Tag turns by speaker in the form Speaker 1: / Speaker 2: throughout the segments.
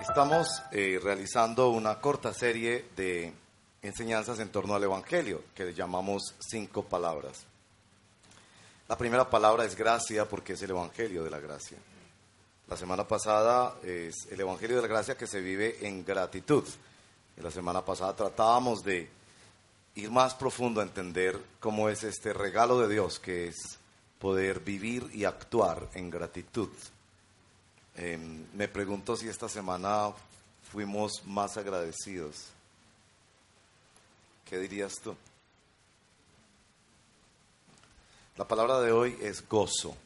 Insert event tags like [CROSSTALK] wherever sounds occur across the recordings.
Speaker 1: Estamos eh, realizando una corta serie de enseñanzas en torno al Evangelio, que le llamamos cinco palabras. La primera palabra es gracia porque es el Evangelio de la gracia. La semana pasada es el Evangelio de la gracia que se vive en gratitud. Y la semana pasada tratábamos de ir más profundo a entender cómo es este regalo de Dios que es poder vivir y actuar en gratitud. Em, me pregunto si esta semana fuimos más agradecidos. ¿Qué dirías tú? La palabra de hoy es gozo.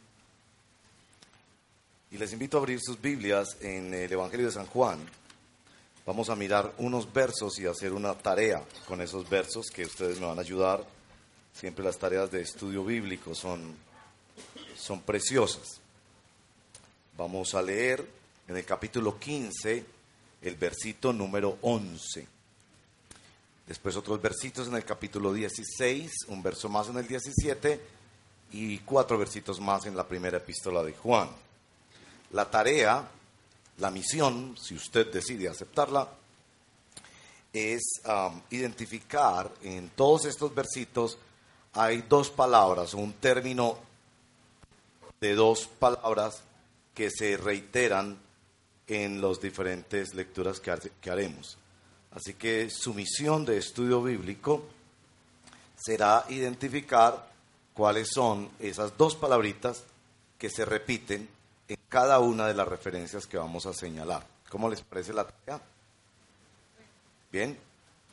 Speaker 1: Y les invito a abrir sus Biblias en el Evangelio de San Juan. Vamos a mirar unos versos y hacer una tarea con esos versos que ustedes me van a ayudar. Siempre las tareas de estudio bíblico son, son preciosas. Vamos a leer en el capítulo 15 el versito número 11. Después otros versitos en el capítulo 16, un verso más en el 17 y cuatro versitos más en la primera epístola de Juan. La tarea, la misión, si usted decide aceptarla, es um, identificar en todos estos versitos hay dos palabras, un término de dos palabras que se reiteran en las diferentes lecturas que, haremos. Así que su misión de estudio bíblico será identificar cuáles son esas dos palabritas que se repiten en cada una de las referencias que vamos a señalar. ¿Cómo les parece la tarea? ¿Bien?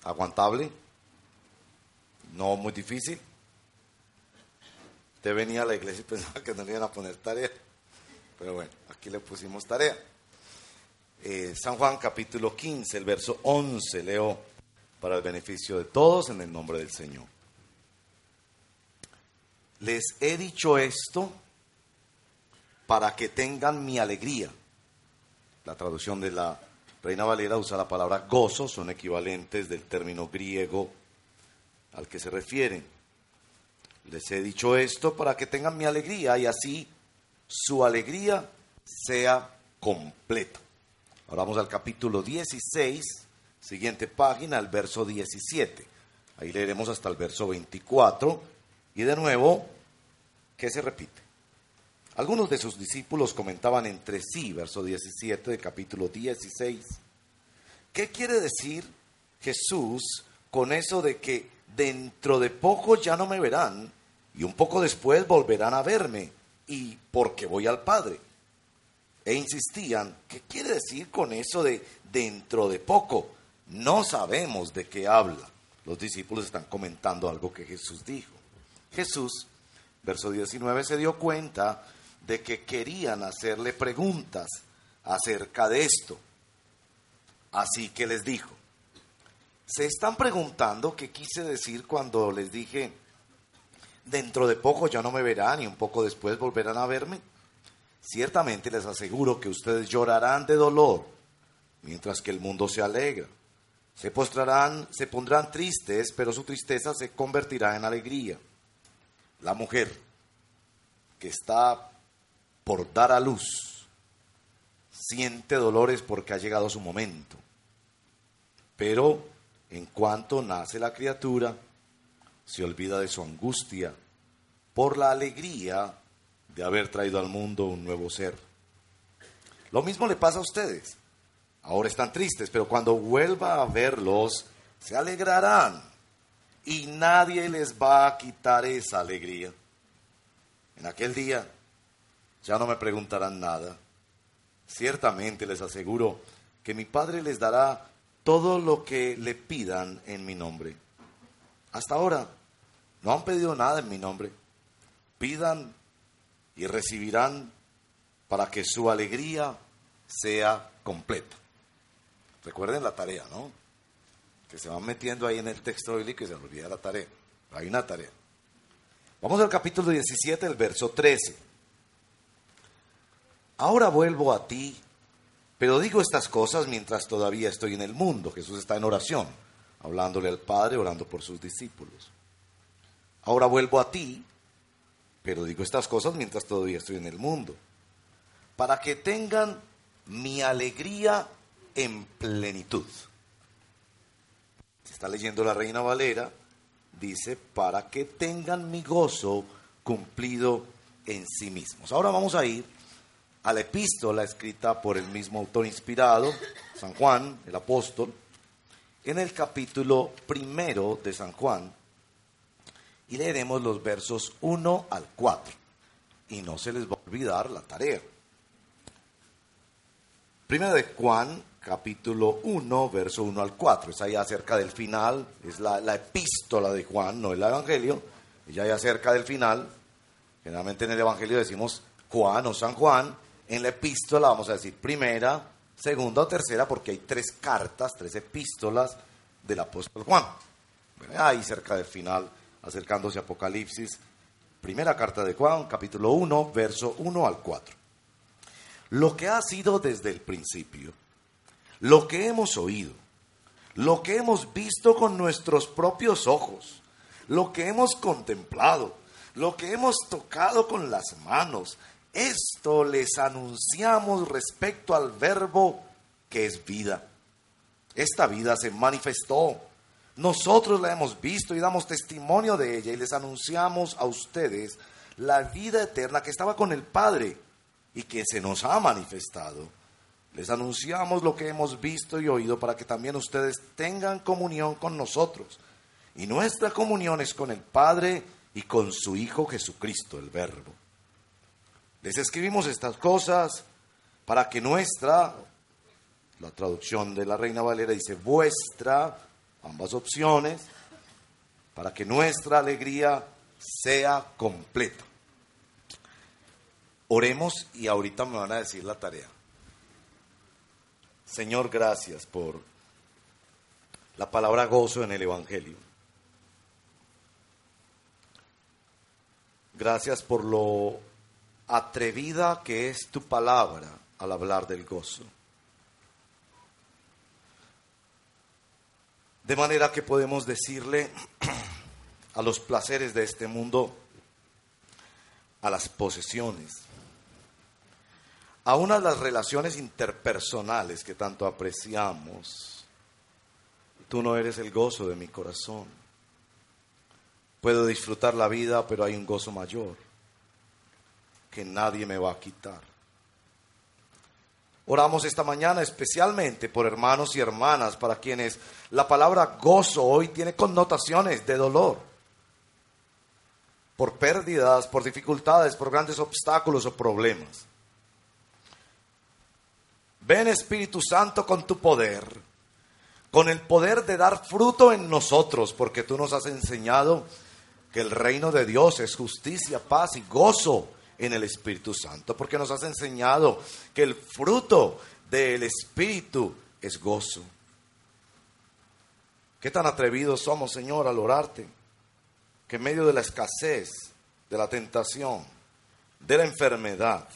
Speaker 1: ¿Aguantable? ¿No muy difícil? Usted venía a la iglesia y pensaba que no le iban a poner tarea. Pero bueno, aquí le pusimos tarea. Eh, San Juan capítulo 15, el verso 11, leo para el beneficio de todos en el nombre del Señor. Les he dicho esto para que tengan mi alegría. La traducción de la Reina Valera usa la palabra gozo, son equivalentes del término griego al que se refieren. Les he dicho esto para que tengan mi alegría y así su alegría sea completa. Ahora vamos al capítulo 16, siguiente página, el verso 17. Ahí leeremos hasta el verso 24 y de nuevo, ¿qué se repite? Algunos de sus discípulos comentaban entre sí, verso 17 del capítulo 16, ¿qué quiere decir Jesús con eso de que dentro de poco ya no me verán y un poco después volverán a verme? Y porque voy al Padre. E insistían, ¿qué quiere decir con eso de dentro de poco? No sabemos de qué habla. Los discípulos están comentando algo que Jesús dijo. Jesús, verso 19, se dio cuenta de que querían hacerle preguntas acerca de esto. Así que les dijo, se están preguntando qué quise decir cuando les dije, dentro de poco ya no me verán y un poco después volverán a verme. Ciertamente les aseguro que ustedes llorarán de dolor, mientras que el mundo se alegra. Se postrarán, se pondrán tristes, pero su tristeza se convertirá en alegría. La mujer que está por dar a luz siente dolores porque ha llegado su momento. Pero en cuanto nace la criatura, se olvida de su angustia por la alegría de haber traído al mundo un nuevo ser. Lo mismo le pasa a ustedes. Ahora están tristes, pero cuando vuelva a verlos, se alegrarán y nadie les va a quitar esa alegría. En aquel día ya no me preguntarán nada. Ciertamente les aseguro que mi Padre les dará todo lo que le pidan en mi nombre. Hasta ahora no han pedido nada en mi nombre. Pidan y recibirán para que su alegría sea completa. Recuerden la tarea, ¿no? Que se van metiendo ahí en el texto bíblico y se olvida la tarea. Hay una tarea. Vamos al capítulo 17, el verso 13. Ahora vuelvo a ti, pero digo estas cosas mientras todavía estoy en el mundo. Jesús está en oración, hablándole al Padre, orando por sus discípulos. Ahora vuelvo a ti, pero digo estas cosas mientras todavía estoy en el mundo, para que tengan mi alegría en plenitud. Si está leyendo la Reina Valera, dice, para que tengan mi gozo cumplido en sí mismos. Ahora vamos a ir a la epístola escrita por el mismo autor inspirado, San Juan, el apóstol, en el capítulo primero de San Juan, y leeremos los versos 1 al 4. Y no se les va a olvidar la tarea. Primero de Juan, capítulo 1, verso 1 al 4. Es ahí acerca del final, es la, la epístola de Juan, no el Evangelio, ya hay cerca del final. Generalmente en el Evangelio decimos Juan o San Juan, en la epístola vamos a decir primera, segunda o tercera, porque hay tres cartas, tres epístolas del apóstol Juan. Ahí cerca del final, acercándose a Apocalipsis, primera carta de Juan, capítulo 1, verso 1 al 4. Lo que ha sido desde el principio lo que hemos oído, lo que hemos visto con nuestros propios ojos, lo que hemos contemplado, lo que hemos tocado con las manos, esto les anunciamos respecto al verbo que es vida. Esta vida se manifestó. Nosotros la hemos visto y damos testimonio de ella y les anunciamos a ustedes la vida eterna que estaba con el Padre y que se nos ha manifestado. Les anunciamos lo que hemos visto y oído para que también ustedes tengan comunión con nosotros. Y nuestra comunión es con el Padre y con su Hijo Jesucristo, el Verbo. Les escribimos estas cosas para que nuestra, la traducción de la Reina Valera dice vuestra, ambas opciones, para que nuestra alegría sea completa. Oremos y ahorita me van a decir la tarea. Señor, gracias por la palabra gozo en el Evangelio. Gracias por lo atrevida que es tu palabra al hablar del gozo. De manera que podemos decirle [CLEARS THROAT] a los placeres de este mundo, a las posesiones, a una de las relaciones interpersonales que tanto apreciamos. Tú no eres el gozo de mi corazón. Puedo disfrutar la vida, pero hay un gozo mayor que nadie me va a quitar. Oramos esta mañana especialmente por hermanos y hermanas para quienes la palabra gozo hoy tiene connotaciones de dolor, por pérdidas, por dificultades, por grandes obstáculos o problemas. Ven Espíritu Santo con tu poder, con el poder de dar fruto en nosotros, porque tú nos has enseñado que el reino de Dios es justicia, paz y gozo en el Espíritu Santo, porque nos has enseñado que el fruto del Espíritu es gozo. Qué tan atrevidos somos, Señor, al orarte, que en medio de la escasez, de la tentación, de la enfermedad,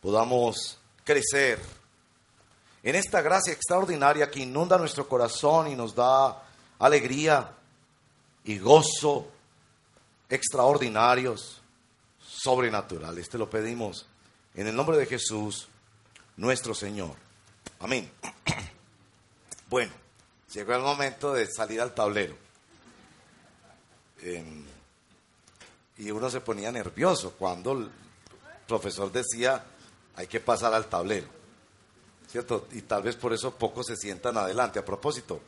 Speaker 1: podamos crecer en esta gracia extraordinaria que inunda nuestro corazón y nos da alegría y gozo extraordinarios, sobrenaturales. Te lo pedimos en el nombre de Jesús, nuestro Señor. Amén. [CLEARS THROAT] Bueno, llegó el momento de salir al tablero. Em, y uno se ponía nervioso cuando el profesor decía, hay que pasar al tablero. ¿Cierto? Y tal vez por eso pocos se sientan adelante. A propósito,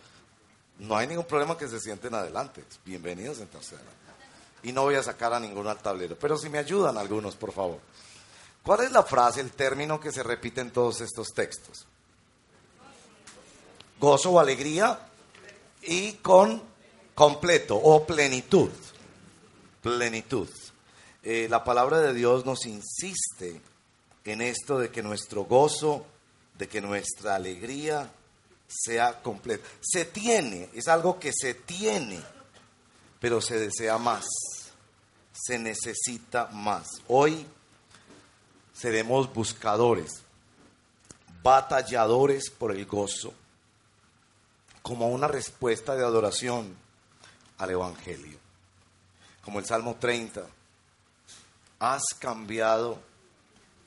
Speaker 1: no hay ningún problema que se sienten adelante. Bienvenidos en tercera. Y no voy a sacar a ninguno al tablero. Pero si me ayudan algunos, por favor. ¿Cuál es la frase, el término que se repite en todos estos textos? Gozo o alegría y con completo o plenitud. Plenitud. Eh, la palabra de Dios nos insiste en esto de que nuestro gozo, de que nuestra alegría sea completa. Se tiene, es algo que se tiene, pero se desea más, se necesita más. Hoy seremos buscadores, batalladores por el gozo, como una respuesta de adoración al Evangelio. Como el Salmo 30, has cambiado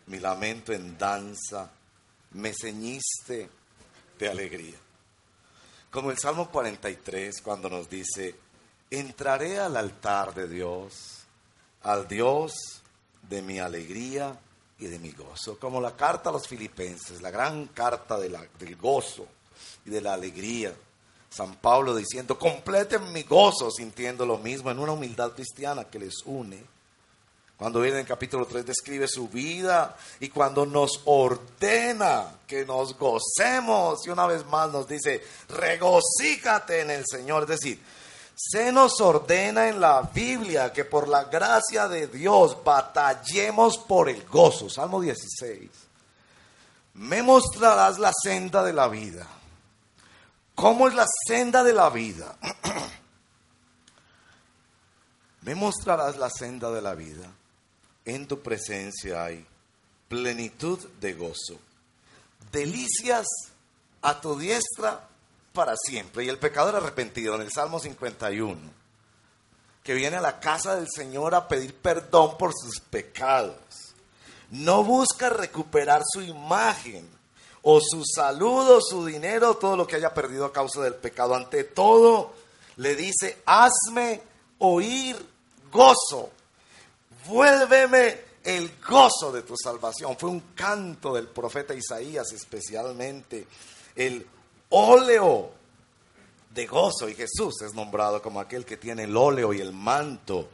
Speaker 1: mi lamento en danza, me ceñiste de alegría. Como el Salmo 43 cuando nos dice, entraré al altar de Dios, al Dios de mi alegría y de mi gozo. Como la carta a los filipenses, la gran carta del gozo y de la alegría. San Pablo diciendo, completen mi gozo sintiendo lo mismo en una humildad cristiana que les une. Cuando viene en capítulo 3 describe su vida y cuando nos ordena que nos gocemos y una vez más nos dice, regocíjate en el Señor. Es decir, se nos ordena en la Biblia que por la gracia de Dios batallemos por el gozo. Salmo 16. Me mostrarás la senda de la vida. ¿Cómo es la senda de la vida? [CLEARS THROAT] Me mostrarás la senda de la vida. En tu presencia hay plenitud de gozo. Delicias a tu diestra para siempre. Y el pecador arrepentido en el Salmo 51, que viene a la casa del Señor a pedir perdón por sus pecados, no busca recuperar su imagen o su salud o su dinero, todo lo que haya perdido a causa del pecado. Ante todo, le dice, hazme oír gozo, vuélveme el gozo de tu salvación. Fue un canto del profeta Isaías especialmente, el óleo de gozo y Jesús es nombrado como aquel que tiene el óleo y el manto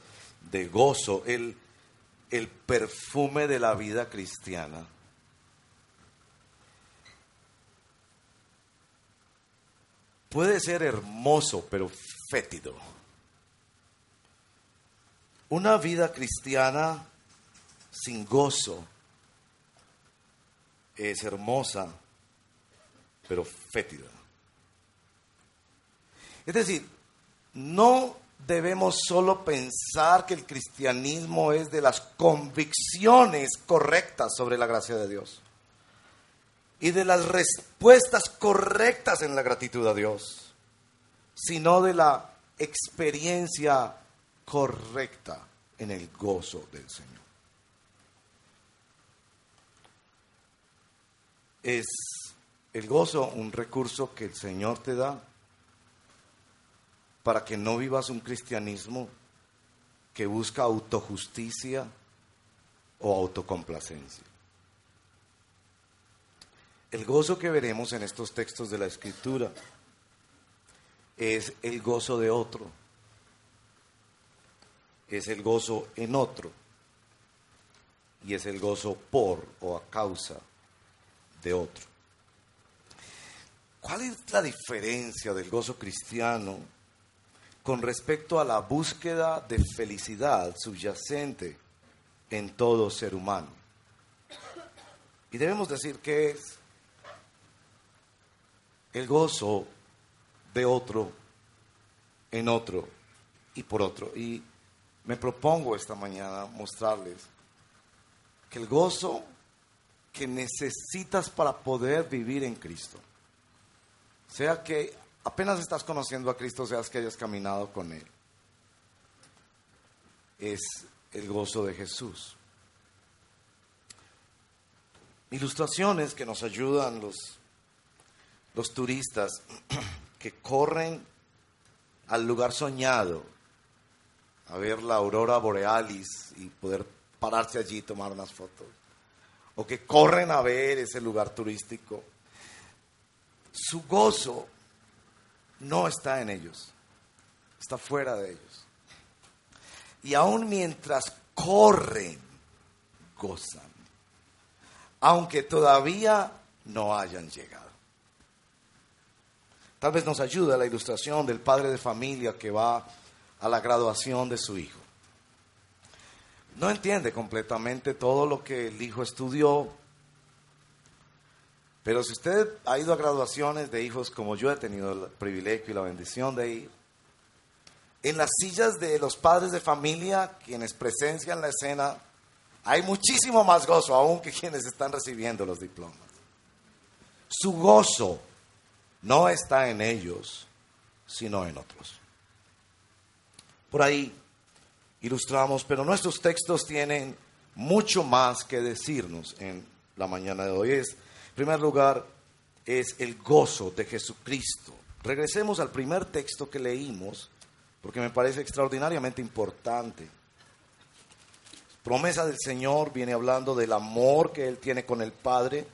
Speaker 1: de gozo, el, el perfume de la vida cristiana. Puede ser hermoso, pero fétido. Una vida cristiana sin gozo es hermosa, pero fétida. Es decir, no debemos solo pensar que el cristianismo es de las convicciones correctas sobre la gracia de Dios y de las respuestas correctas en la gratitud a Dios, sino de la experiencia correcta en el gozo del Señor. Es el gozo un recurso que el Señor te da para que no vivas un cristianismo que busca autojusticia o autocomplacencia. El gozo que veremos en estos textos de la Escritura es el gozo de otro, es el gozo en otro y es el gozo por o a causa de otro. ¿Cuál es la diferencia del gozo cristiano con respecto a la búsqueda de felicidad subyacente en todo ser humano? Y debemos decir que es el gozo de otro en otro y por otro. Y me propongo esta mañana mostrarles que el gozo que necesitas para poder vivir en Cristo sea que apenas estás conociendo a Cristo, seas que hayas caminado con Él. Es el gozo de Jesús. Ilustraciones que nos ayudan los, los turistas [CLEARS THROAT] que corren al lugar soñado a ver la aurora borealis y poder pararse allí y tomar unas fotos. O que corren a ver ese lugar turístico su gozo no está en ellos, está fuera de ellos. Y aún mientras corren, gozan, aunque todavía no hayan llegado. Tal vez nos ayuda la ilustración del padre de familia que va a la graduación de su hijo. No entiende completamente todo lo que el hijo estudió, pero si usted ha ido a graduaciones de hijos como yo he tenido el privilegio y la bendición de ir, en las sillas de los padres de familia, quienes presencian la escena, hay muchísimo más gozo aún que quienes están recibiendo los diplomas. Su gozo no está en ellos, sino en otros. Por ahí ilustramos, pero nuestros textos tienen mucho más que decirnos en la mañana de hoy. Es en primer lugar, es el gozo de Jesucristo. Regresemos al primer texto que leímos, porque me parece extraordinariamente importante. Promesa del Señor viene hablando del amor que Él tiene con el Padre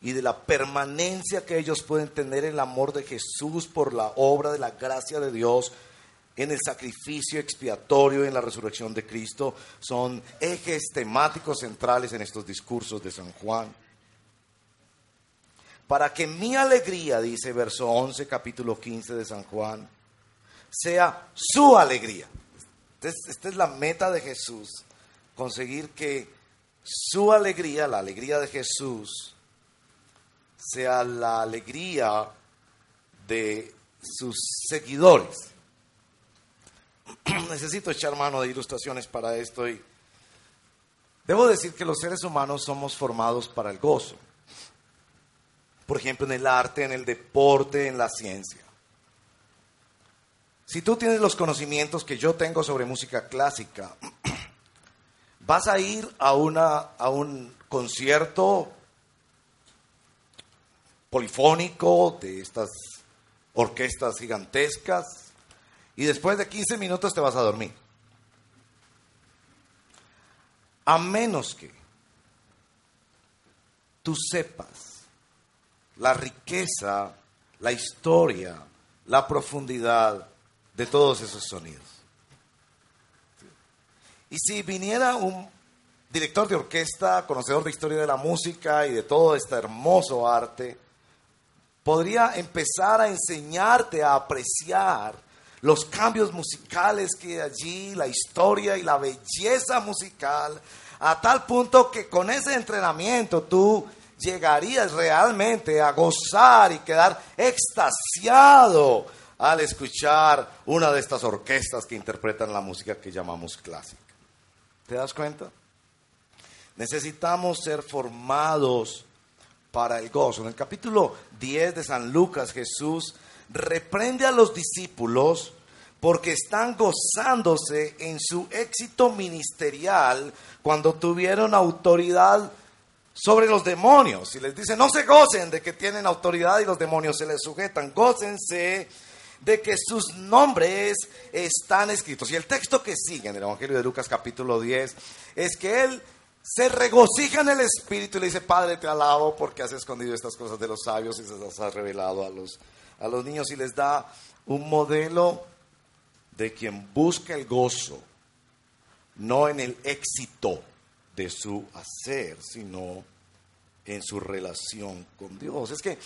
Speaker 1: y de la permanencia que ellos pueden tener en el amor de Jesús por la obra de la gracia de Dios en el sacrificio expiatorio y en la resurrección de Cristo. Son ejes temáticos centrales en estos discursos de San Juan. Para que mi alegría, dice verso 11, capítulo 15 de San Juan, sea su alegría. Esta es la meta de Jesús conseguir que su alegría, la alegría de Jesús, sea la alegría de sus seguidores. [CLEARS THROAT] Necesito echar mano de ilustraciones para esto y debo decir que los seres humanos somos formados para el gozo. Por ejemplo, en el arte, en el deporte, en la ciencia. Si tú tienes los conocimientos que yo tengo sobre música clásica, [CLEARS THROAT] vas a ir a, una, a un concierto polifónico de estas orquestas gigantescas y después de 15 minutos te vas a dormir. A menos que tú sepas la riqueza, la historia, la profundidad de todos esos sonidos. Y si viniera un director de orquesta, conocedor de historia de la música y de todo este hermoso arte, podría empezar a enseñarte a apreciar los cambios musicales que hay allí, la historia y la belleza musical, a tal punto que con ese entrenamiento tú llegarías realmente a gozar y quedar extasiado al escuchar una de estas orquestas que interpretan la música que llamamos clásica. ¿Te das cuenta? Necesitamos ser formados para el gozo. En el capítulo 10 de San Lucas, Jesús reprende a los discípulos porque están gozándose en su éxito ministerial cuando tuvieron autoridad sobre los demonios. Y les dice, no se gocen de que tienen autoridad y los demonios se les sujetan, gócense de que sus nombres están escritos. Y el texto que sigue en el Evangelio de Lucas capítulo 10 es que él se regocija en el Espíritu y le dice, Padre, te alabo porque has escondido estas cosas de los sabios y se las has revelado a los, a los niños y les da un modelo de quien busca el gozo, no en el éxito de su hacer, sino en su relación con Dios. Es que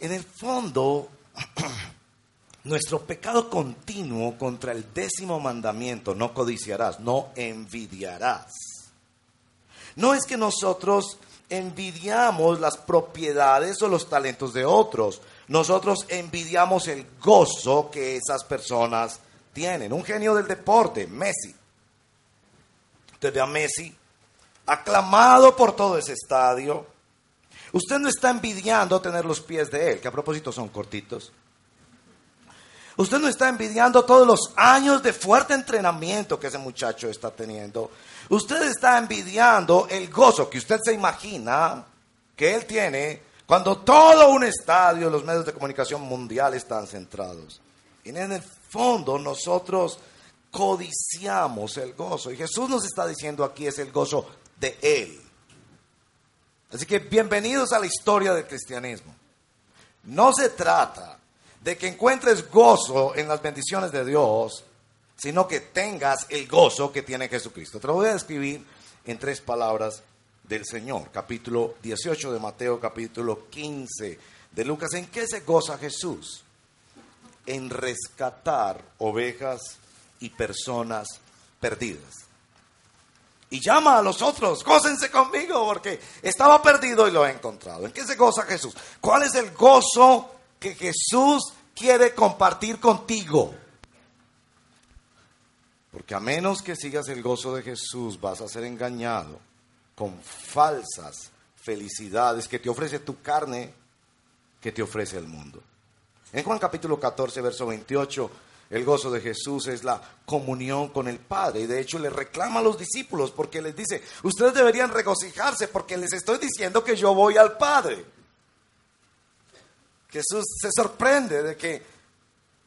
Speaker 1: en el fondo [CLEARS THROAT] nuestro pecado continuo contra el décimo mandamiento, no codiciarás, no envidiarás. No es que nosotros envidiamos las propiedades o los talentos de otros, nosotros envidiamos el gozo que esas personas tienen. Un genio del deporte, Messi. Usted ve a Messi aclamado por todo ese estadio. Usted no está envidiando tener los pies de él, que a propósito son cortitos. Usted no está envidiando todos los años de fuerte entrenamiento que ese muchacho está teniendo. Usted está envidiando el gozo que usted se imagina que él tiene cuando todo un estadio, los medios de comunicación mundial están centrados. Y en el fondo nosotros codiciamos el gozo. Y Jesús nos está diciendo aquí es el gozo de Él. Así que bienvenidos a la historia del cristianismo. No se trata de que encuentres gozo en las bendiciones de Dios, sino que tengas el gozo que tiene Jesucristo. Te lo voy a describir en tres palabras del Señor. Capítulo 18 de Mateo, capítulo 15 de Lucas. ¿En qué se goza Jesús? En rescatar ovejas y personas perdidas. Y llama a los otros, gócense conmigo, porque estaba perdido y lo he encontrado. ¿En qué se goza Jesús? ¿Cuál es el gozo que Jesús quiere compartir contigo. Porque a menos que sigas el gozo de Jesús, vas a ser engañado con falsas felicidades que te ofrece tu carne, que te ofrece el mundo. En Juan capítulo 14, verso 28, el gozo de Jesús es la comunión con el Padre. Y de hecho le reclama a los discípulos porque les dice, ustedes deberían regocijarse porque les estoy diciendo que yo voy al Padre. Jesús se sorprende de que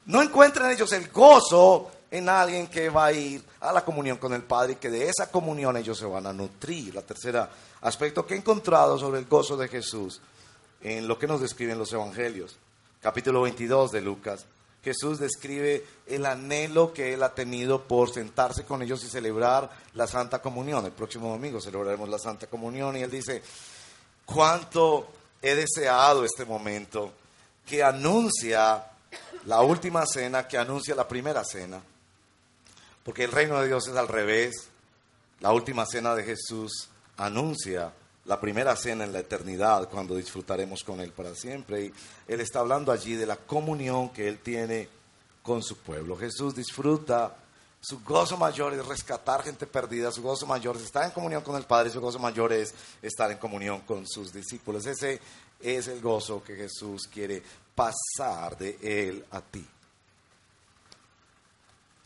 Speaker 1: no encuentran ellos el gozo en alguien que va a ir a la comunión con el Padre y que de esa comunión ellos se van a nutrir. La tercera aspecto que he encontrado sobre el gozo de Jesús en lo que nos describen los evangelios. Capítulo 22 de Lucas. Jesús describe el anhelo que él ha tenido por sentarse con ellos y celebrar la Santa Comunión. El próximo domingo celebraremos la Santa Comunión y él dice, cuánto he deseado este momento que anuncia la última cena, que anuncia la primera cena. Porque el reino de Dios es al revés. La última cena de Jesús anuncia la primera cena en la eternidad, cuando disfrutaremos con Él para siempre. Y Él está hablando allí de la comunión que Él tiene con su pueblo. Jesús disfruta, su gozo mayor es rescatar gente perdida, su gozo mayor es estar en comunión con el Padre, su gozo mayor es estar en comunión con sus discípulos. Ese es el gozo que Jesús quiere pasar de Él a ti.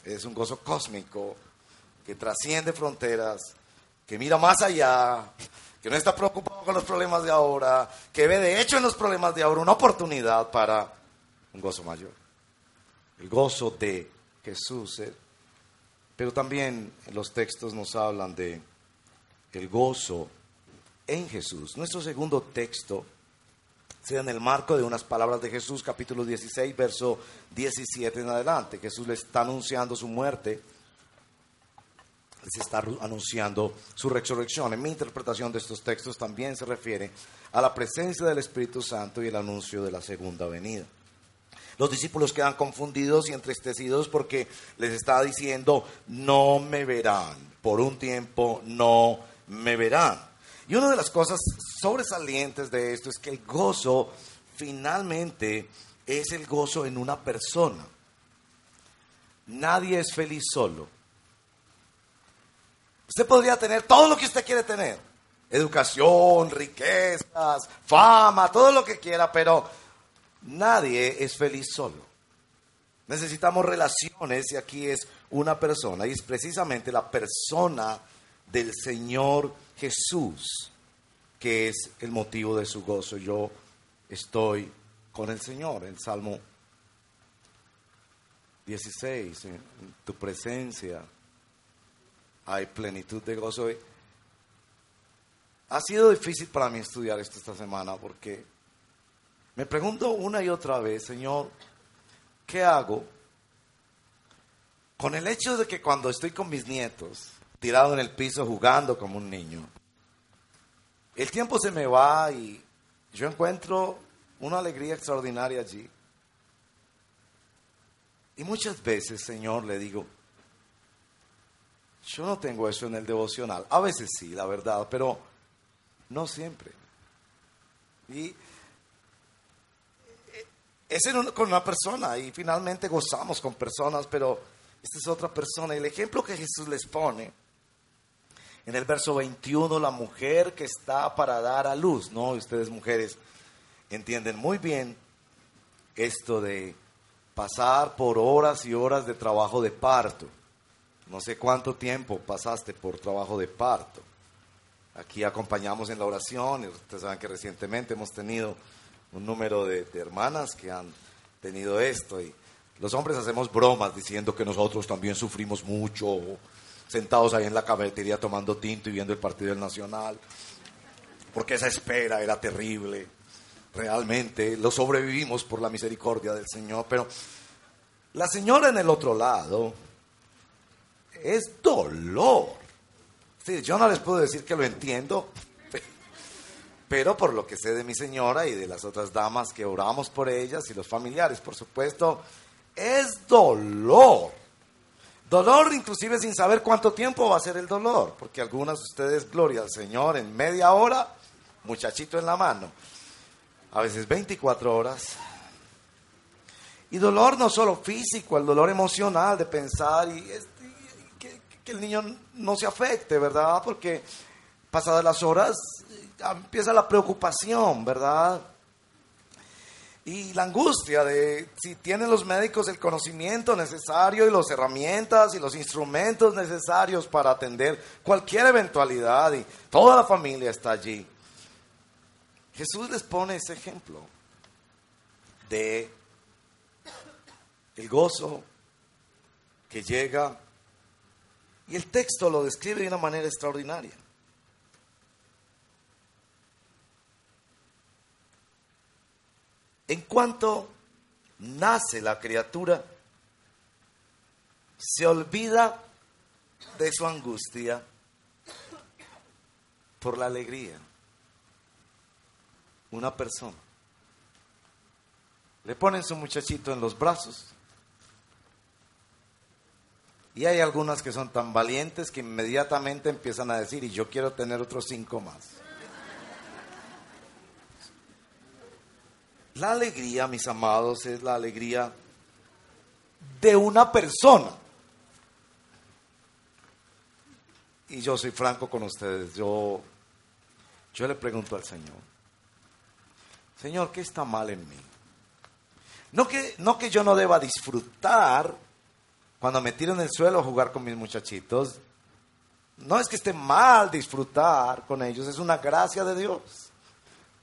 Speaker 1: Es un gozo cósmico que trasciende fronteras, que mira más allá, que no está preocupado con los problemas de ahora, que ve de hecho en los problemas de ahora una oportunidad para un gozo mayor. El gozo de Jesús. ¿eh? Pero también los textos nos hablan de el gozo en Jesús. Nuestro segundo texto sea en el marco de unas palabras de Jesús, capítulo 16, verso 17 en adelante. Jesús le está anunciando su muerte se está anunciando su resurrección. En mi interpretación de estos textos también se refiere a la presencia del Espíritu Santo y el anuncio de la segunda venida. Los discípulos quedan confundidos y entristecidos porque les está diciendo, no me verán, por un tiempo no me verán. Y una de las cosas sobresalientes de esto es que el gozo finalmente es el gozo en una persona. Nadie es feliz solo. Usted podría tener todo lo que usted quiere tener. Educación, riquezas, fama, todo lo que quiera, pero nadie es feliz solo. Necesitamos relaciones y aquí es una persona y es precisamente la persona del Señor Jesús que es el motivo de su gozo. Yo estoy con el Señor, el Salmo 16, en tu presencia hay plenitud de gozo. Ha sido difícil para mí estudiar esto esta semana porque me pregunto una y otra vez, Señor, ¿qué hago con el hecho de que cuando estoy con mis nietos, tirado en el piso jugando como un niño, el tiempo se me va y yo encuentro una alegría extraordinaria allí? Y muchas veces, Señor, le digo, yo no tengo eso en el devocional. A veces sí, la verdad, pero no siempre. Y es con una persona y finalmente gozamos con personas, pero esta es otra persona. El ejemplo que Jesús les pone en el verso 21, la mujer que está para dar a luz, ¿no? Ustedes mujeres entienden muy bien esto de pasar por horas y horas de trabajo de parto. No sé cuánto tiempo pasaste por trabajo de parto. Aquí acompañamos en la oración ustedes saben que recientemente hemos tenido un número de, hermanas que han tenido esto y los hombres hacemos bromas diciendo que nosotros también sufrimos mucho, sentados ahí en la cafetería tomando tinto y viendo el partido del Nacional, porque esa espera era terrible. Realmente lo sobrevivimos por la misericordia del Señor, pero la señora en el otro lado es dolor. yo no les puedo decir que lo entiendo, [LAUGHS] pero por lo que sé de mi señora y de las otras damas que oramos por ellas y los familiares, por supuesto, es dolor. Dolor inclusive sin saber cuánto tiempo va a ser el dolor, porque algunas de ustedes, gloria al Señor, en media hora, muchachito en la mano, a veces 24 horas. Y dolor no solo físico, el dolor emocional de pensar y que el niño no se afecte, ¿verdad? Porque pasadas las horas empieza la preocupación, ¿verdad? Y la angustia de si tienen los médicos el conocimiento necesario y las herramientas y los instrumentos necesarios para atender cualquier eventualidad y toda la familia está allí. Jesús les pone ese ejemplo. de el gozo que llega y el texto lo describe de una manera extraordinaria. En cuanto nace la criatura, se olvida de su angustia por la alegría. Una persona. Le ponen su muchachito en los brazos. Y hay algunas que son tan valientes que inmediatamente empiezan a decir, y yo quiero tener otros cinco más. La alegría, mis amados, es la alegría de una persona. Y yo soy franco con ustedes. Yo, yo le pregunto al Señor, Señor, ¿qué está mal en mí? No que, no que yo no deba disfrutar cuando me tiro en el suelo a jugar con mis muchachitos. No es que esté mal disfrutar con ellos, es una gracia de Dios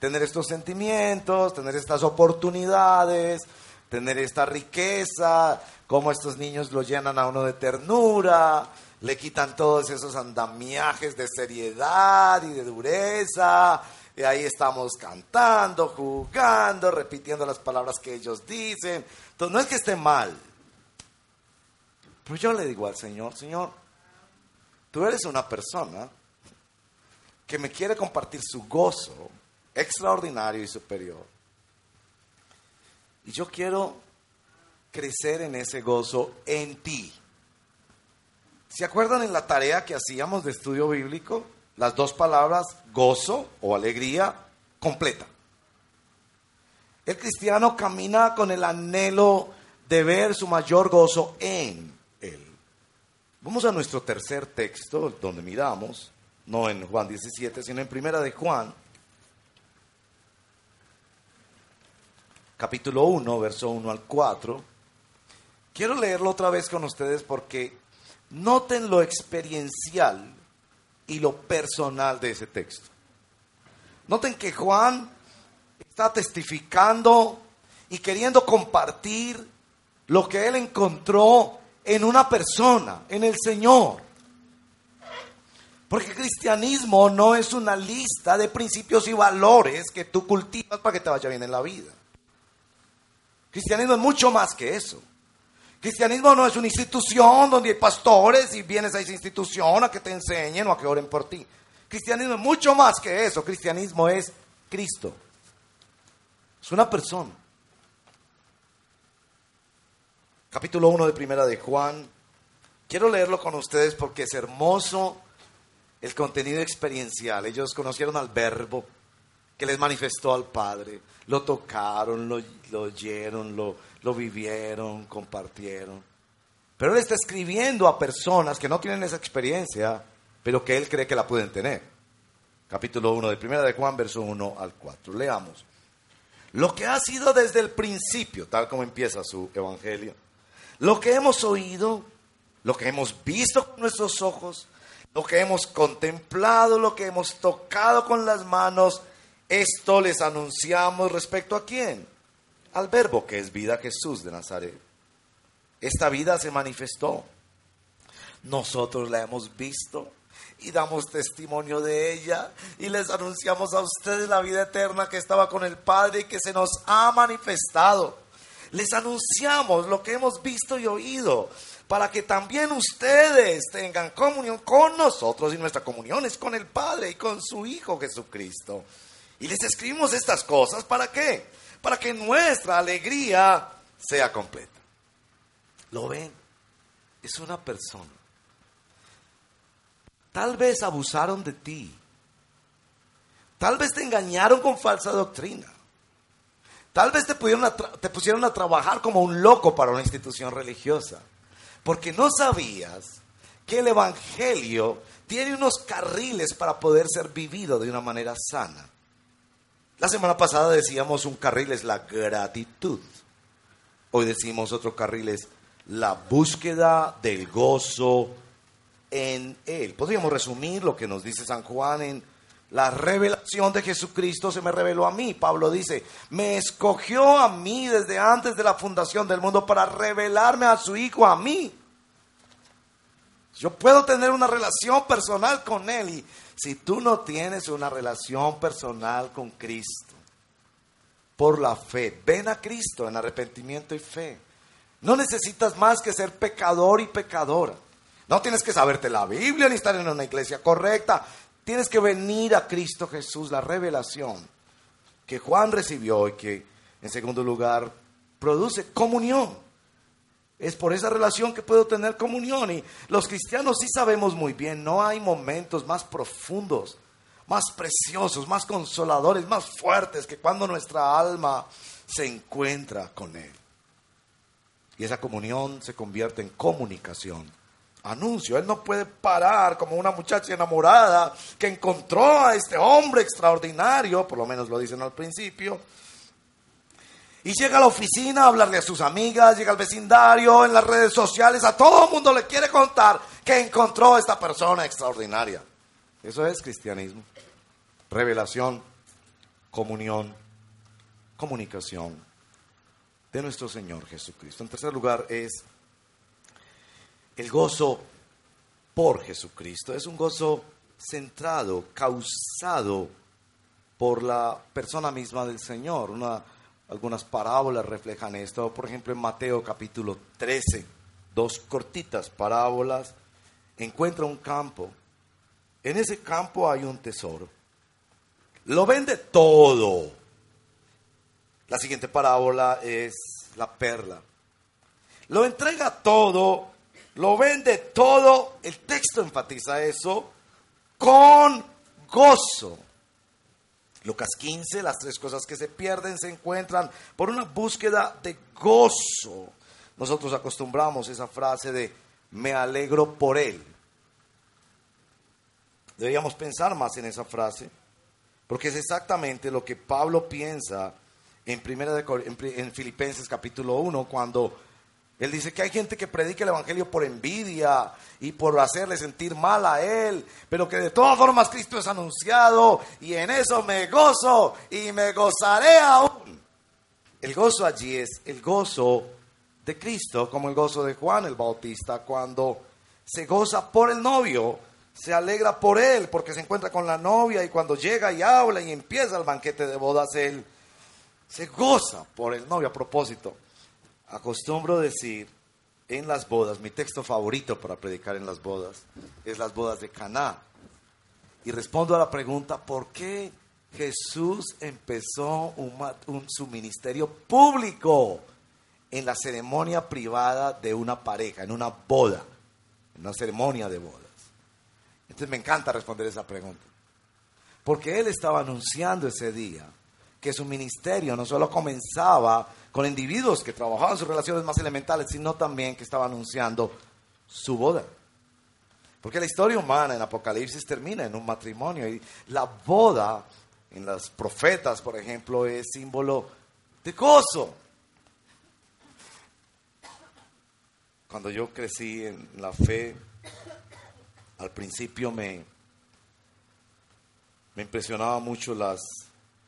Speaker 1: tener estos sentimientos, tener estas oportunidades, tener esta riqueza, cómo estos niños lo llenan a uno de ternura, le quitan todos esos andamiajes de seriedad y de dureza, y ahí estamos cantando, jugando, repitiendo las palabras que ellos dicen. Entonces, no es que esté mal, pero yo le digo al Señor, Señor, tú eres una persona que me quiere compartir su gozo extraordinario y superior. Y yo quiero crecer en ese gozo en ti. ¿Se acuerdan en la tarea que hacíamos de estudio bíblico? Las dos palabras gozo o alegría completa. El cristiano camina con el anhelo de ver su mayor gozo en. Vamos a nuestro tercer texto, donde miramos, no en Juan 17, sino en Primera de Juan, capítulo 1, verso 1 al 4. Quiero leerlo otra vez con ustedes porque noten lo experiencial y lo personal de ese texto. Noten que Juan está testificando y queriendo compartir lo que él encontró en una persona, en el Señor. Porque cristianismo no es una lista de principios y valores que tú cultivas para que te vaya bien en la vida. Cristianismo es mucho más que eso. Cristianismo no es una institución donde hay pastores y vienes a esa institución a que te enseñen o a que oren por ti. Cristianismo es mucho más que eso. Cristianismo es Cristo. Es una persona. Capítulo 1 de Primera de Juan. Quiero leerlo con ustedes porque es hermoso el contenido experiencial. Ellos conocieron al verbo que les manifestó al Padre. Lo tocaron, lo, oyeron, lo, vivieron, compartieron. Pero Él está escribiendo a personas que no tienen esa experiencia, pero que Él cree que la pueden tener. Capítulo 1 de Primera de Juan, verso 1 al 4. Leamos. Lo que ha sido desde el principio, tal como empieza su evangelio, lo que hemos oído, lo que hemos visto con nuestros ojos, lo que hemos contemplado, lo que hemos tocado con las manos, esto les anunciamos respecto a quién? Al verbo que es vida Jesús de Nazaret. Esta vida se manifestó. Nosotros la hemos visto y damos testimonio de ella y les anunciamos a ustedes la vida eterna que estaba con el Padre y que se nos ha manifestado. Les anunciamos lo que hemos visto y oído para que también ustedes tengan comunión con nosotros y nuestra comunión es con el Padre y con su Hijo Jesucristo. Y les escribimos estas cosas para qué? Para que nuestra alegría sea completa. ¿Lo ven? Es una persona. Tal vez abusaron de ti. Tal vez te engañaron con falsa doctrina. Tal vez te, pusieron a trabajar como un loco para una institución religiosa. Porque no sabías que el Evangelio tiene unos carriles para poder ser vivido de una manera sana. La semana pasada decíamos un carril es la gratitud. Hoy decimos otro carril es la búsqueda del gozo en Él. Podríamos resumir lo que nos dice San Juan en La revelación de Jesucristo se me reveló a mí. Pablo dice, me escogió a mí desde antes de la fundación del mundo para revelarme a su Hijo, a mí. Yo puedo tener una relación personal con Él y si tú no tienes una relación personal con Cristo, por la fe, ven a Cristo en arrepentimiento y fe. No necesitas más que ser pecador y pecadora. No tienes que saberte la Biblia ni estar en una iglesia correcta. Tienes que venir a Cristo Jesús, la revelación que Juan recibió y que, en segundo lugar, produce comunión. Es por esa relación que puedo tener comunión. Y los cristianos sí sabemos muy bien, no hay momentos más profundos, más preciosos, más consoladores, más fuertes que cuando nuestra alma se encuentra con Él. Y esa comunión se convierte en comunicación. Anuncio, Él no puede parar como una muchacha enamorada que encontró a este hombre extraordinario, por lo menos lo dicen al principio, y llega a la oficina a hablarle a sus amigas, llega al vecindario, en las redes sociales, a todo el mundo le quiere contar que encontró a esta persona extraordinaria. Eso es cristianismo. Revelación, comunión, comunicación de nuestro Señor Jesucristo. En tercer lugar es el gozo por Jesucristo. Es un gozo centrado, causado por la persona misma del Señor. Una algunas parábolas reflejan esto. Por ejemplo, en Mateo capítulo 13, dos cortitas parábolas, encuentra un campo. En ese campo hay un tesoro. Lo vende todo. La siguiente parábola es la perla. Lo entrega todo, lo vende todo. El texto enfatiza eso con gozo. Lucas 15, las tres cosas que se pierden se encuentran por una búsqueda de gozo. Nosotros acostumbramos esa frase de me alegro por él. Deberíamos pensar más en esa frase, porque es exactamente lo que Pablo piensa en, primera de, en Filipenses capítulo 1, cuando él dice que hay gente que predica el Evangelio por envidia y por hacerle sentir mal a Él, pero que de todas formas Cristo es anunciado y en eso me gozo y me gozaré aún. El gozo allí es el gozo de Cristo, como el gozo de Juan el Bautista, cuando se goza por el novio, se alegra por él, porque se encuentra con la novia y cuando llega y habla y empieza el banquete de bodas, él se goza por el novio a propósito acostumbro decir en las bodas, mi texto favorito para predicar en las bodas es las bodas de Caná. Y respondo a la pregunta, ¿por qué Jesús empezó su ministerio público en la ceremonia privada de una pareja, en una boda, en una ceremonia de bodas? Entonces me encanta responder esa pregunta. Porque él estaba anunciando ese día que su ministerio no solo comenzaba con individuos que trabajaban sus relaciones más elementales, sino también que estaba anunciando su boda. Porque la historia humana en Apocalipsis termina en un matrimonio y la boda en los profetas, por ejemplo, es símbolo de gozo. Cuando yo crecí en la fe, al principio me, me impresionaba mucho las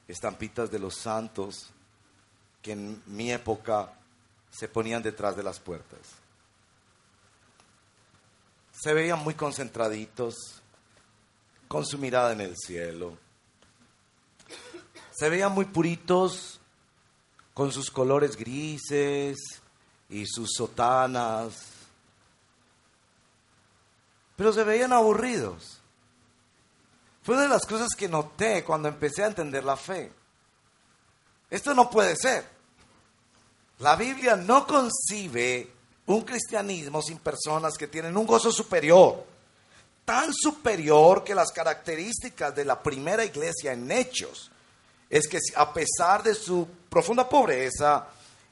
Speaker 1: estampitas de los santos que en mi época se ponían detrás de las puertas. Se veían muy concentraditos, con su mirada en el cielo. Se veían muy puritos, con sus colores grises y sus sotanas. Pero se veían aburridos. Fue una de las cosas que noté cuando empecé a entender la fe. Esto no puede ser. La Biblia no concibe un cristianismo sin personas que tienen un gozo superior, tan superior que las características de la primera iglesia en hechos es que a pesar de su profunda pobreza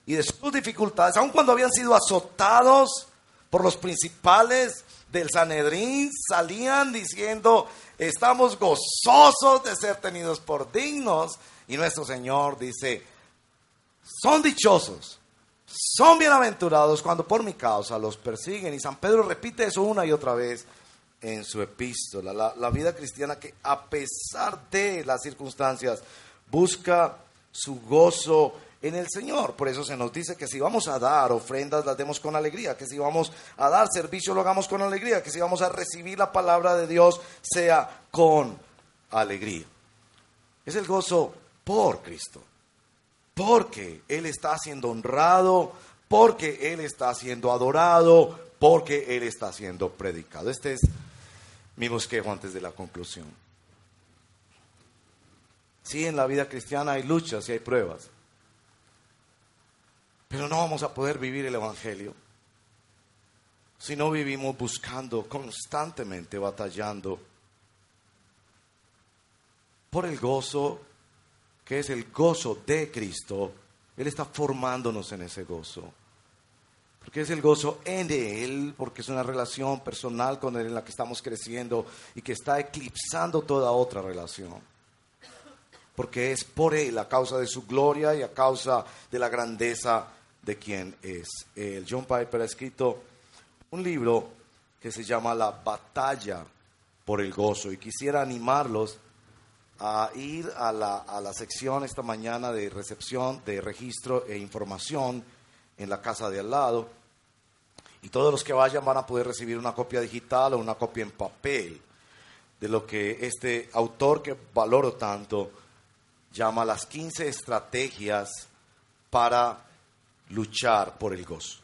Speaker 1: y de sus dificultades, aun cuando habían sido azotados por los principales del Sanedrín, salían diciendo, estamos gozosos de ser tenidos por dignos. Y nuestro Señor dice, son dichosos, son bienaventurados cuando por mi causa los persiguen. Y San Pedro repite eso una y otra vez en su epístola. La, la vida cristiana que a pesar de las circunstancias busca su gozo en el Señor. Por eso se nos dice que si vamos a dar ofrendas, las demos con alegría, que si vamos a dar servicio, lo hagamos con alegría, que si vamos a recibir la palabra de Dios, sea con alegría. Es el gozo por Cristo, porque Él está siendo honrado, porque Él está siendo adorado, porque Él está siendo predicado. Este es mi bosquejo antes de la conclusión. Sí, en la vida cristiana hay luchas y hay pruebas, pero no vamos a poder vivir el Evangelio si no vivimos buscando constantemente, batallando por el gozo que es el gozo de Cristo. Él está formándonos en ese gozo. Porque es el gozo en Él, porque es una relación personal con Él en la que estamos creciendo y que está eclipsando toda otra relación. Porque es por Él, a causa de su gloria y a causa de la grandeza de quien es Él. John Piper ha escrito un libro que se llama La batalla por el gozo y quisiera animarlos a ir a la, a la sección esta mañana de recepción, de registro e información en la casa de al lado. Y todos los que vayan van a poder recibir una copia digital o una copia en papel de lo que este autor que valoro tanto llama las 15 estrategias para luchar por el gozo.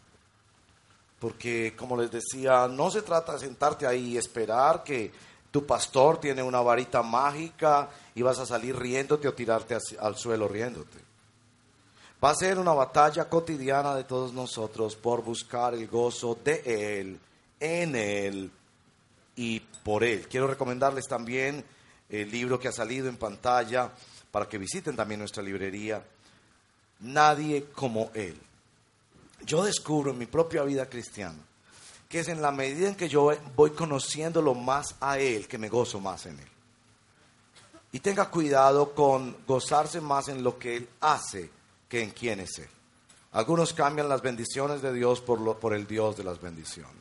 Speaker 1: Porque, como les decía, no se trata de sentarte ahí y esperar que tu pastor tiene una varita mágica y vas a salir riéndote o tirarte al suelo riéndote. Va a ser una batalla cotidiana de todos nosotros por buscar el gozo de Él, en Él y por Él. Quiero recomendarles también el libro que ha salido en pantalla para que visiten también nuestra librería. Nadie como Él. Yo descubro en mi propia vida cristiana que es en la medida en que yo voy conociéndolo más a Él que me gozo más en Él. Y tenga cuidado con gozarse más en lo que Él hace que en quién es Él. Algunos cambian las bendiciones de Dios por, lo, por el Dios de las bendiciones.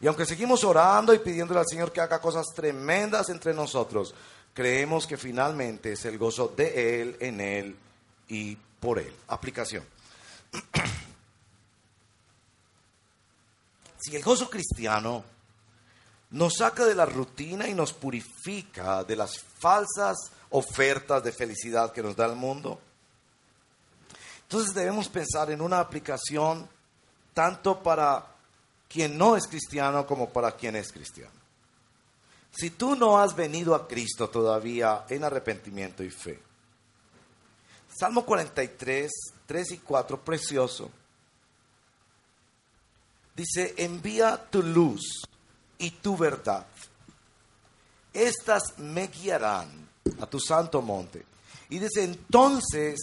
Speaker 1: Y aunque seguimos orando y pidiéndole al Señor que haga cosas tremendas entre nosotros, creemos que finalmente es el gozo de Él, en Él y por Él. Aplicación. [CLEARS THROAT] si el gozo cristiano nos saca de la rutina y nos purifica de las falsas ofertas de felicidad que nos da el mundo. Entonces debemos pensar en una aplicación tanto para quien no es cristiano como para quien es cristiano. Si tú no has venido a Cristo todavía en arrepentimiento y fe, Salmo 43, 3 y 4, precioso, dice, envía tu luz y tu verdad. Estas me guiarán a tu santo monte. Y dice, entonces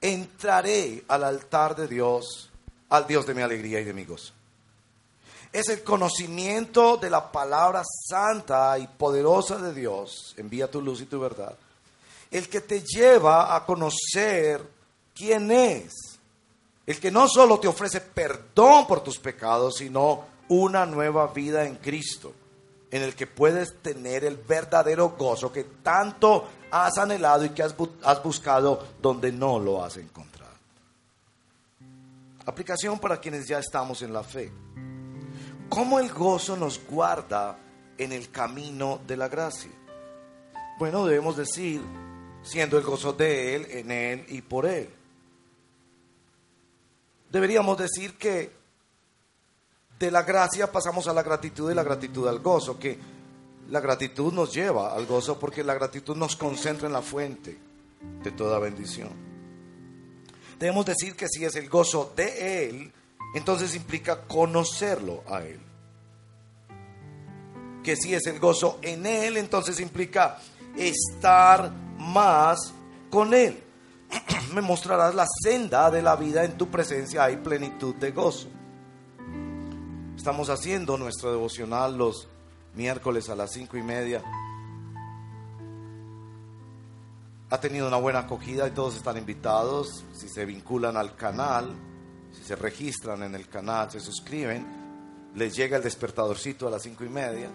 Speaker 1: entraré al altar de Dios, al Dios de mi alegría y de mi gozo. Es el conocimiento de la palabra santa y poderosa de Dios, envía tu luz y tu verdad, el que te lleva a conocer quién es, el que no solo te ofrece perdón por tus pecados, sino una nueva vida en Cristo, en el que puedes tener el verdadero gozo que tanto has anhelado y que has, buscado donde no lo has encontrado. Aplicación para quienes ya estamos en la fe. ¿Cómo el gozo nos guarda en el camino de la gracia? Bueno, debemos decir, siendo el gozo de Él, en Él y por Él. Deberíamos decir que de la gracia pasamos a la gratitud y la gratitud al gozo, que la gratitud nos lleva al gozo porque la gratitud nos concentra en la fuente de toda bendición. Debemos decir que si es el gozo de Él, entonces implica conocerlo a Él. Que si es el gozo en Él, entonces implica estar más con Él. [CLEARS THROAT] Me mostrarás la senda de la vida en tu presencia, hay plenitud de gozo. Estamos haciendo nuestro devocional los miércoles a las cinco y media. Ha tenido una buena acogida y todos están invitados. Si se vinculan al canal, si se registran en el canal, se suscriben, les llega el despertadorcito a las cinco y media,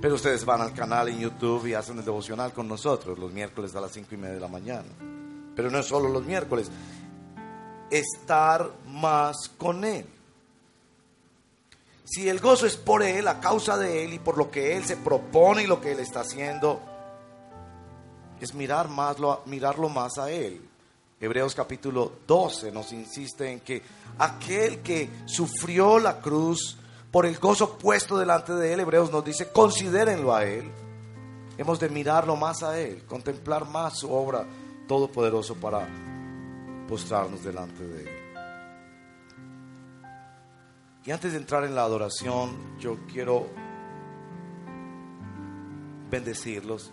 Speaker 1: pero ustedes van al canal en YouTube y hacen el devocional con nosotros los miércoles a las cinco y media de la mañana. Pero no es solo los miércoles, estar más con Él. Si el gozo es por Él, a causa de Él y por lo que Él se propone y lo que Él está haciendo, es mirar más, mirarlo más a Él. Hebreos capítulo 12 nos insiste en que aquel que sufrió la cruz por el gozo puesto delante de Él, Hebreos nos dice, considérenlo a Él. Hemos de mirarlo más a Él, contemplar más su obra todopoderoso para postrarnos delante de Él. Y antes de entrar en la adoración, yo quiero bendecirlos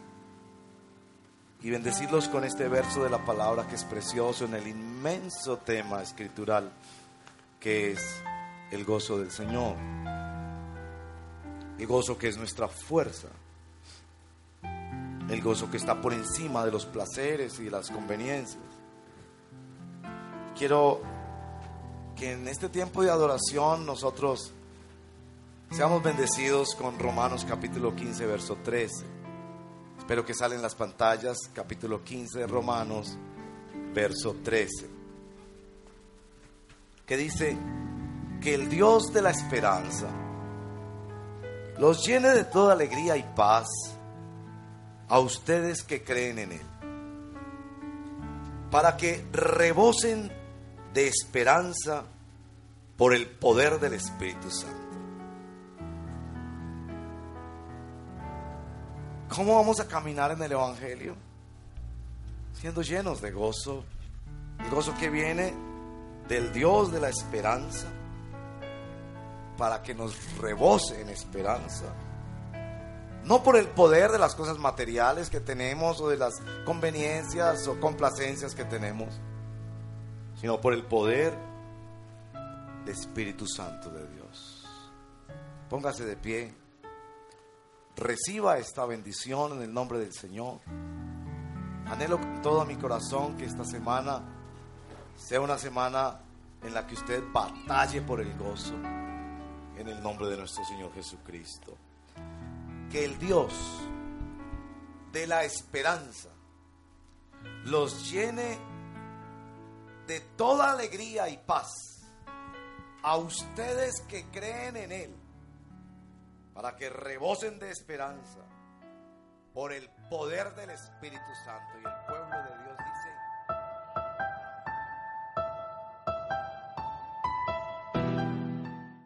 Speaker 1: y bendecirlos con este verso de la palabra que es precioso en el inmenso tema escritural que es el gozo del Señor. El gozo que es nuestra fuerza. El gozo que está por encima de los placeres y las conveniencias. Quiero que en este tiempo de adoración nosotros seamos bendecidos con Romanos capítulo 15, verso 13 Espero que salen las pantallas, capítulo 15 de Romanos, verso 13, que dice que el Dios de la esperanza los llene de toda alegría y paz a ustedes que creen en Él, para que rebosen de esperanza por el poder del Espíritu Santo. ¿Cómo vamos a caminar en el Evangelio? Siendo llenos de gozo. El gozo que viene del Dios de la esperanza. Para que nos rebose en esperanza. No por el poder de las cosas materiales que tenemos o de las conveniencias o complacencias que tenemos. Sino por el poder del Espíritu Santo de Dios. Póngase de pie reciba esta bendición en el nombre del Señor. Anhelo con todo mi corazón que esta semana sea una semana en la que usted batalle por el gozo en el nombre de nuestro Señor Jesucristo. Que el Dios de la esperanza los llene de toda alegría y paz a ustedes que creen en Él para que rebosen de esperanza por el poder del Espíritu Santo y el pueblo